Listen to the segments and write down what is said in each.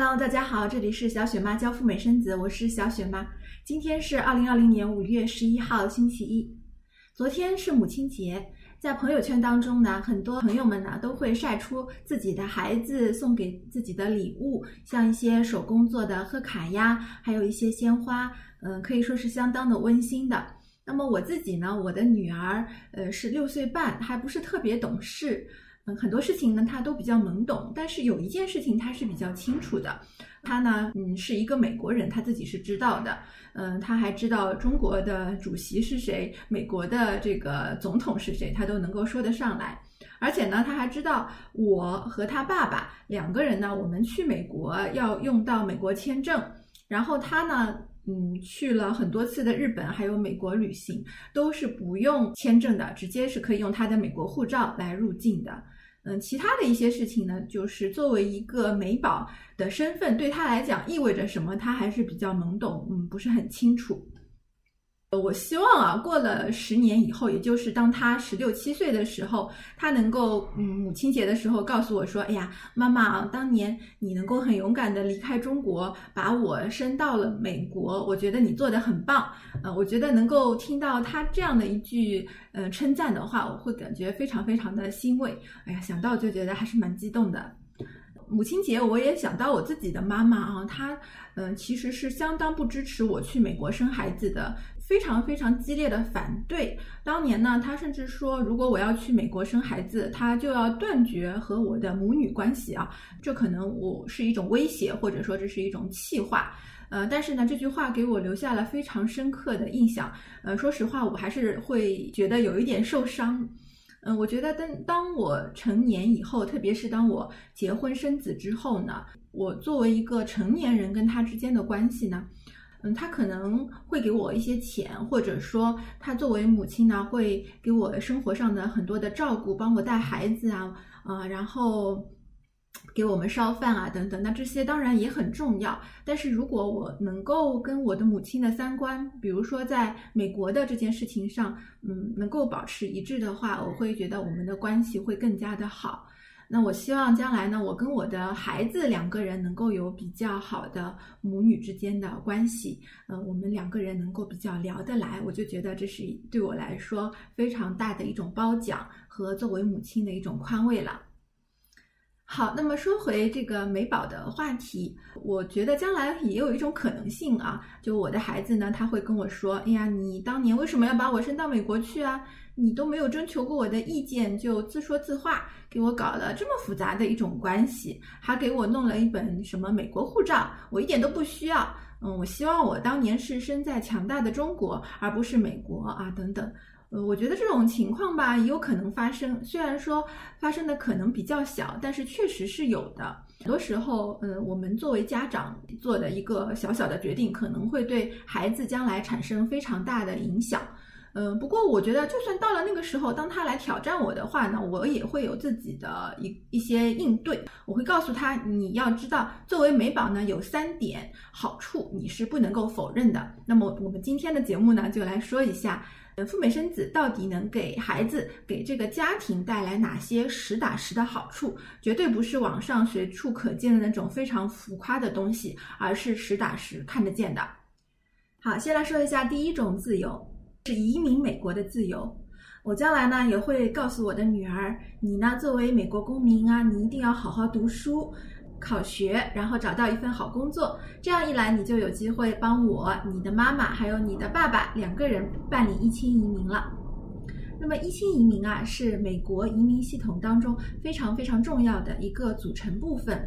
Hello，大家好，这里是小雪妈教富美生子，我是小雪妈。今天是二零二零年五月十一号，星期一。昨天是母亲节，在朋友圈当中呢，很多朋友们呢都会晒出自己的孩子送给自己的礼物，像一些手工做的贺卡呀，还有一些鲜花，嗯，可以说是相当的温馨的。那么我自己呢，我的女儿呃是六岁半，还不是特别懂事。很多事情呢，他都比较懵懂，但是有一件事情他是比较清楚的。他呢，嗯，是一个美国人，他自己是知道的。嗯，他还知道中国的主席是谁，美国的这个总统是谁，他都能够说得上来。而且呢，他还知道我和他爸爸两个人呢，我们去美国要用到美国签证。然后他呢，嗯，去了很多次的日本还有美国旅行，都是不用签证的，直接是可以用他的美国护照来入境的。嗯，其他的一些事情呢，就是作为一个美宝的身份，对他来讲意味着什么，他还是比较懵懂，嗯，不是很清楚。我希望啊，过了十年以后，也就是当他十六七岁的时候，他能够，嗯，母亲节的时候告诉我说：“哎呀，妈妈啊，当年你能够很勇敢的离开中国，把我生到了美国，我觉得你做的很棒。”呃，我觉得能够听到他这样的一句呃称赞的话，我会感觉非常非常的欣慰。哎呀，想到就觉得还是蛮激动的。母亲节，我也想到我自己的妈妈啊，她嗯，其实是相当不支持我去美国生孩子的。非常非常激烈的反对。当年呢，她甚至说，如果我要去美国生孩子，她就要断绝和我的母女关系啊。这可能我是一种威胁，或者说这是一种气话。呃，但是呢，这句话给我留下了非常深刻的印象。呃，说实话，我还是会觉得有一点受伤。嗯，我觉得当当我成年以后，特别是当我结婚生子之后呢，我作为一个成年人跟他之间的关系呢。嗯，他可能会给我一些钱，或者说他作为母亲呢，会给我生活上的很多的照顾，帮我带孩子啊，啊，然后给我们烧饭啊，等等。那这些当然也很重要。但是如果我能够跟我的母亲的三观，比如说在美国的这件事情上，嗯，能够保持一致的话，我会觉得我们的关系会更加的好。那我希望将来呢，我跟我的孩子两个人能够有比较好的母女之间的关系，呃，我们两个人能够比较聊得来，我就觉得这是对我来说非常大的一种褒奖和作为母亲的一种宽慰了。好，那么说回这个美宝的话题，我觉得将来也有一种可能性啊，就我的孩子呢，他会跟我说：“哎呀，你当年为什么要把我生到美国去啊？你都没有征求过我的意见，就自说自话，给我搞了这么复杂的一种关系，还给我弄了一本什么美国护照，我一点都不需要。嗯，我希望我当年是生在强大的中国，而不是美国啊，等等。”呃，我觉得这种情况吧，也有可能发生。虽然说发生的可能比较小，但是确实是有的。很多时候，嗯，我们作为家长做的一个小小的决定，可能会对孩子将来产生非常大的影响。嗯，不过我觉得，就算到了那个时候，当他来挑战我的话呢，我也会有自己的一一些应对。我会告诉他，你要知道，作为美宝呢，有三点好处，你是不能够否认的。那么，我们今天的节目呢，就来说一下。赴美生子到底能给孩子、给这个家庭带来哪些实打实的好处？绝对不是网上随处可见的那种非常浮夸的东西，而是实打实看得见的。好，先来说一下第一种自由，是移民美国的自由。我将来呢也会告诉我的女儿，你呢作为美国公民啊，你一定要好好读书。考学，然后找到一份好工作，这样一来，你就有机会帮我、你的妈妈还有你的爸爸两个人办理一亲移民了。那么，一亲移民啊，是美国移民系统当中非常非常重要的一个组成部分。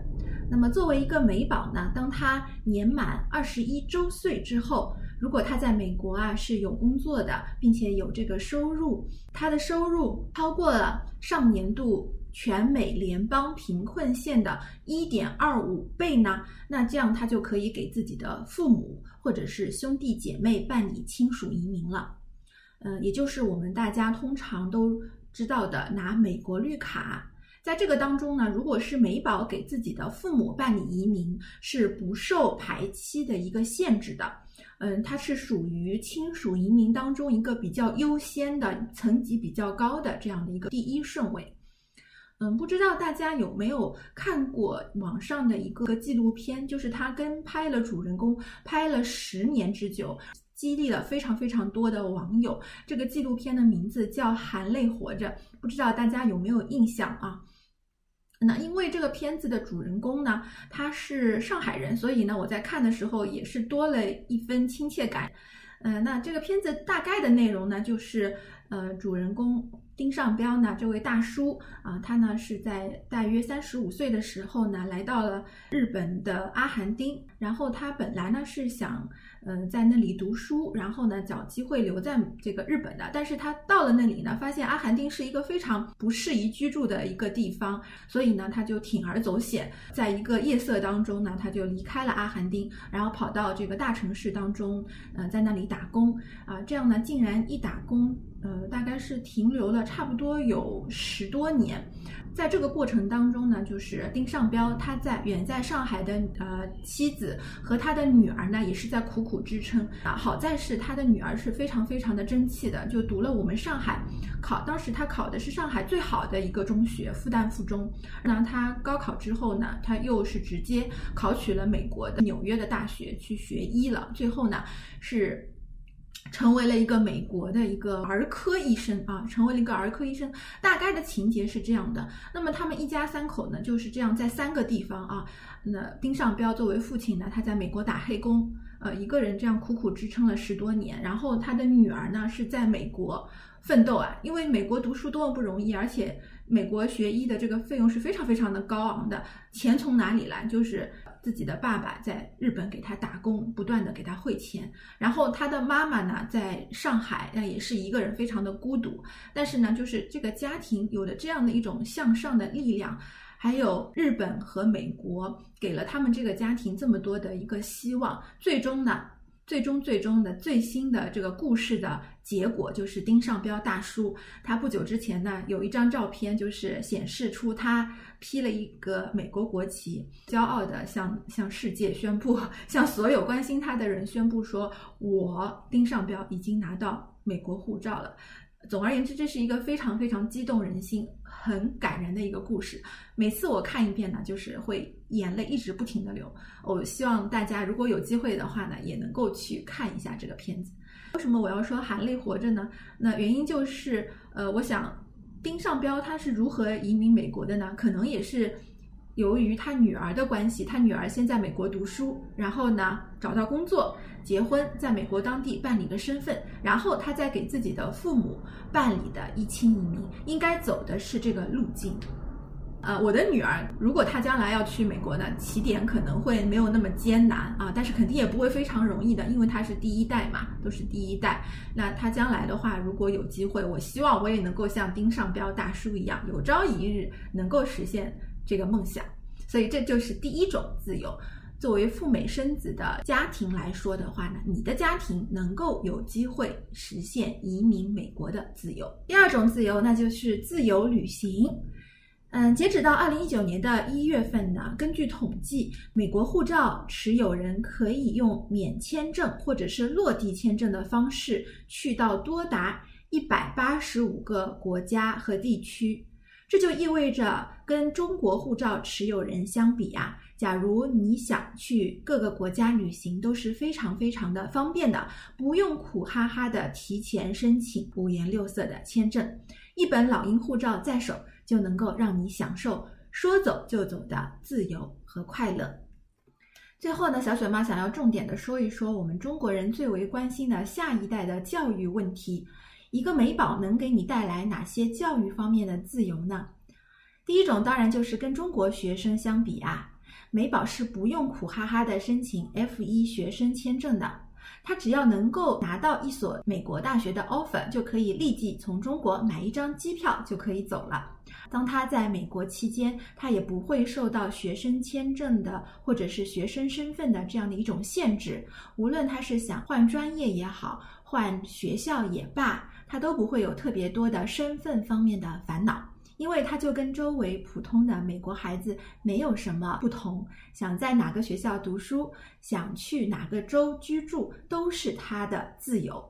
那么，作为一个美宝呢，当他年满二十一周岁之后，如果他在美国啊是有工作的，并且有这个收入，他的收入超过了上年度。全美联邦贫困线的一点二五倍呢？那这样他就可以给自己的父母或者是兄弟姐妹办理亲属移民了。嗯，也就是我们大家通常都知道的拿美国绿卡。在这个当中呢，如果是美宝给自己的父母办理移民，是不受排期的一个限制的。嗯，它是属于亲属移民当中一个比较优先的、层级比较高的这样的一个第一顺位。嗯，不知道大家有没有看过网上的一个纪录片，就是他跟拍了主人公拍了十年之久，激励了非常非常多的网友。这个纪录片的名字叫《含泪活着》，不知道大家有没有印象啊？那因为这个片子的主人公呢，他是上海人，所以呢，我在看的时候也是多了一分亲切感。嗯，那这个片子大概的内容呢，就是呃，主人公。丁尚彪呢？这位大叔啊，他呢是在大约三十五岁的时候呢，来到了日本的阿寒町。然后他本来呢是想，嗯，在那里读书，然后呢找机会留在这个日本的。但是他到了那里呢，发现阿寒町是一个非常不适宜居住的一个地方，所以呢他就铤而走险，在一个夜色当中呢，他就离开了阿寒町，然后跑到这个大城市当中，呃，在那里打工啊。这样呢，竟然一打工。呃，大概是停留了差不多有十多年，在这个过程当中呢，就是丁尚彪他在远在上海的呃妻子和他的女儿呢，也是在苦苦支撑啊。好在是他的女儿是非常非常的争气的，就读了我们上海考，当时他考的是上海最好的一个中学复旦附中。那他高考之后呢，他又是直接考取了美国的纽约的大学去学医了，最后呢是。成为了一个美国的一个儿科医生啊，成为了一个儿科医生。大概的情节是这样的。那么他们一家三口呢，就是这样在三个地方啊。那丁尚彪作为父亲呢，他在美国打黑工，呃，一个人这样苦苦支撑了十多年。然后他的女儿呢，是在美国奋斗啊，因为美国读书多么不容易，而且美国学医的这个费用是非常非常的高昂的，钱从哪里来？就是。自己的爸爸在日本给他打工，不断的给他汇钱，然后他的妈妈呢，在上海，那也是一个人，非常的孤独。但是呢，就是这个家庭有了这样的一种向上的力量，还有日本和美国给了他们这个家庭这么多的一个希望，最终呢。最终，最终的最新的这个故事的结果就是丁尚彪大叔，他不久之前呢有一张照片，就是显示出他披了一个美国国旗，骄傲的向向世界宣布，向所有关心他的人宣布说，我丁尚彪已经拿到美国护照了。总而言之，这是一个非常非常激动人心、很感人的一个故事。每次我看一遍呢，就是会眼泪一直不停的流。我希望大家如果有机会的话呢，也能够去看一下这个片子。为什么我要说含泪活着呢？那原因就是，呃，我想丁尚彪他是如何移民美国的呢？可能也是。由于他女儿的关系，他女儿先在美国读书，然后呢找到工作，结婚，在美国当地办理了身份，然后他再给自己的父母办理的一亲移民，应该走的是这个路径。呃，我的女儿如果她将来要去美国呢，起点可能会没有那么艰难啊，但是肯定也不会非常容易的，因为她是第一代嘛，都是第一代。那她将来的话，如果有机会，我希望我也能够像丁尚彪大叔一样，有朝一日能够实现。这个梦想，所以这就是第一种自由。作为赴美生子的家庭来说的话呢，你的家庭能够有机会实现移民美国的自由。第二种自由，那就是自由旅行。嗯，截止到二零一九年的一月份呢，根据统计，美国护照持有人可以用免签证或者是落地签证的方式去到多达一百八十五个国家和地区。这就意味着，跟中国护照持有人相比啊，假如你想去各个国家旅行，都是非常非常的方便的，不用苦哈哈的提前申请五颜六色的签证，一本老鹰护照在手，就能够让你享受说走就走的自由和快乐。最后呢，小雪妈想要重点的说一说我们中国人最为关心的下一代的教育问题。一个美宝能给你带来哪些教育方面的自由呢？第一种当然就是跟中国学生相比啊，美宝是不用苦哈哈的申请 F 一学生签证的，他只要能够拿到一所美国大学的 offer，就可以立即从中国买一张机票就可以走了。当他在美国期间，他也不会受到学生签证的或者是学生身份的这样的一种限制，无论他是想换专业也好，换学校也罢。他都不会有特别多的身份方面的烦恼，因为他就跟周围普通的美国孩子没有什么不同。想在哪个学校读书，想去哪个州居住，都是他的自由。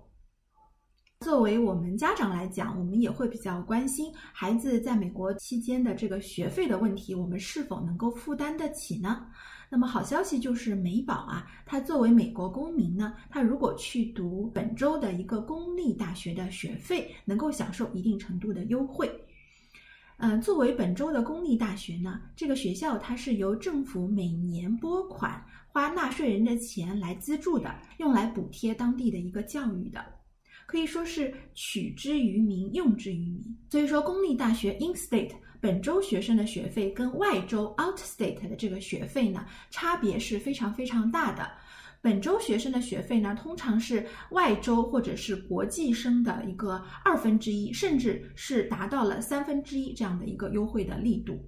作为我们家长来讲，我们也会比较关心孩子在美国期间的这个学费的问题，我们是否能够负担得起呢？那么好消息就是美宝啊，他作为美国公民呢，他如果去读本州的一个公立大学的学费，能够享受一定程度的优惠。嗯，作为本州的公立大学呢，这个学校它是由政府每年拨款，花纳税人的钱来资助的，用来补贴当地的一个教育的，可以说是取之于民，用之于民。所以说，公立大学 in-state 本州学生的学费跟外州 out-state 的这个学费呢，差别是非常非常大的。本州学生的学费呢，通常是外州或者是国际生的一个二分之一，甚至是达到了三分之一这样的一个优惠的力度。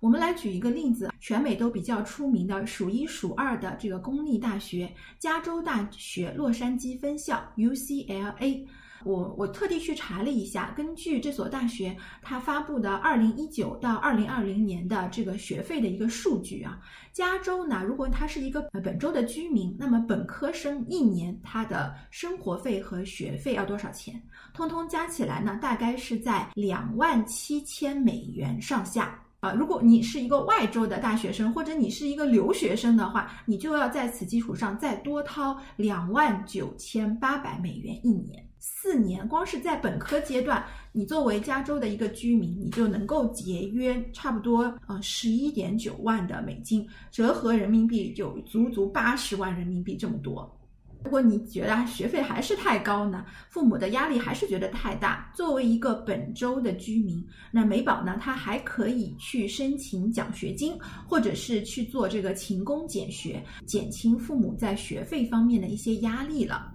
我们来举一个例子，全美都比较出名的数一数二的这个公立大学——加州大学洛杉矶分校 （UCLA）。我我特地去查了一下，根据这所大学它发布的二零一九到二零二零年的这个学费的一个数据啊，加州呢，如果他是一个本州的居民，那么本科生一年他的生活费和学费要多少钱？通通加起来呢，大概是在两万七千美元上下啊。如果你是一个外州的大学生，或者你是一个留学生的话，你就要在此基础上再多掏两万九千八百美元一年。四年，光是在本科阶段，你作为加州的一个居民，你就能够节约差不多呃十一点九万的美金，折合人民币就足足八十万人民币这么多。如果你觉得学费还是太高呢，父母的压力还是觉得太大，作为一个本州的居民，那美宝呢，他还可以去申请奖学金，或者是去做这个勤工俭学，减轻父母在学费方面的一些压力了。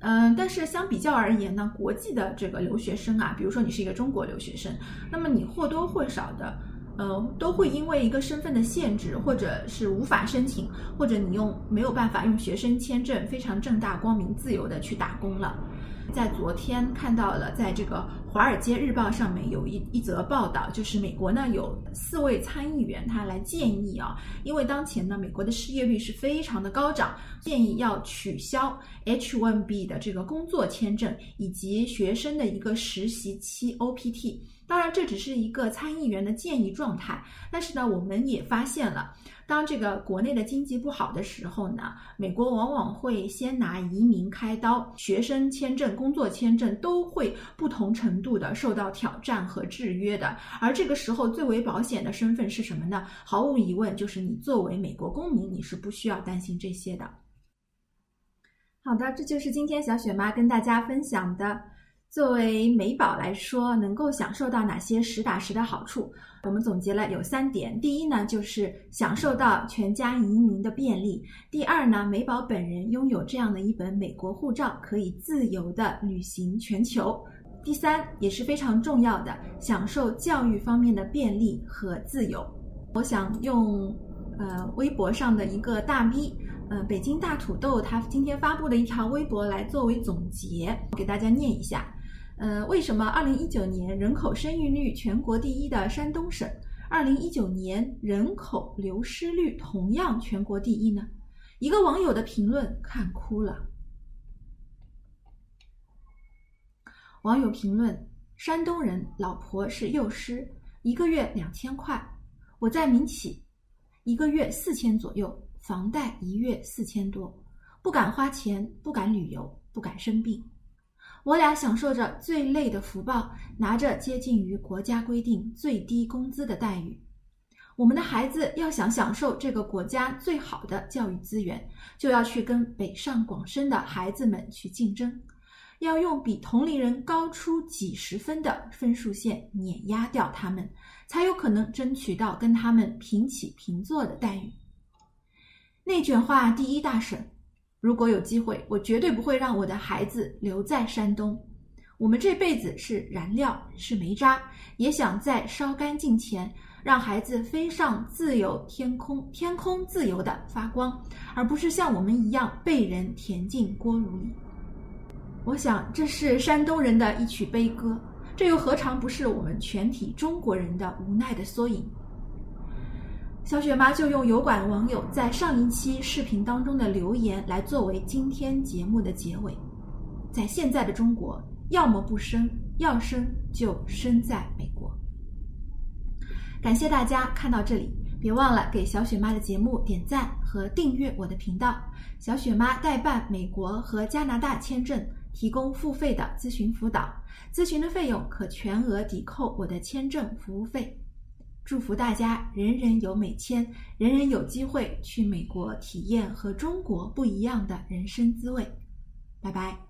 嗯，但是相比较而言呢，国际的这个留学生啊，比如说你是一个中国留学生，那么你或多或少的，呃，都会因为一个身份的限制，或者是无法申请，或者你用没有办法用学生签证非常正大光明、自由的去打工了。在昨天看到了，在这个《华尔街日报》上面有一一则报道，就是美国呢有四位参议员，他来建议啊，因为当前呢美国的失业率是非常的高涨，建议要取消 H-1B 的这个工作签证以及学生的一个实习期 OPT。当然，这只是一个参议员的建议状态，但是呢，我们也发现了。当这个国内的经济不好的时候呢，美国往往会先拿移民开刀，学生签证、工作签证都会不同程度的受到挑战和制约的。而这个时候最为保险的身份是什么呢？毫无疑问，就是你作为美国公民，你是不需要担心这些的。好的，这就是今天小雪妈跟大家分享的。作为美宝来说，能够享受到哪些实打实的好处？我们总结了有三点：第一呢，就是享受到全家移民的便利；第二呢，美宝本人拥有这样的一本美国护照，可以自由的旅行全球；第三，也是非常重要的，享受教育方面的便利和自由。我想用呃微博上的一个大 V，呃北京大土豆，他今天发布的一条微博来作为总结，给大家念一下。呃，为什么二零一九年人口生育率全国第一的山东省，二零一九年人口流失率同样全国第一呢？一个网友的评论看哭了。网友评论：山东人，老婆是幼师，一个月两千块。我在民企，一个月四千左右，房贷一月四千多，不敢花钱，不敢旅游，不敢生病。我俩享受着最累的福报，拿着接近于国家规定最低工资的待遇。我们的孩子要想享受这个国家最好的教育资源，就要去跟北上广深的孩子们去竞争，要用比同龄人高出几十分的分数线碾压掉他们，才有可能争取到跟他们平起平坐的待遇。内卷化第一大省。如果有机会，我绝对不会让我的孩子留在山东。我们这辈子是燃料，是煤渣，也想在烧干净前，让孩子飞上自由天空，天空自由的发光，而不是像我们一样被人填进锅炉里。我想，这是山东人的一曲悲歌，这又何尝不是我们全体中国人的无奈的缩影？小雪妈就用油管网友在上一期视频当中的留言来作为今天节目的结尾。在现在的中国，要么不生，要生就生在美国。感谢大家看到这里，别忘了给小雪妈的节目点赞和订阅我的频道。小雪妈代办美国和加拿大签证，提供付费的咨询辅导，咨询的费用可全额抵扣我的签证服务费。祝福大家人人有美签，人人有机会去美国体验和中国不一样的人生滋味。拜拜。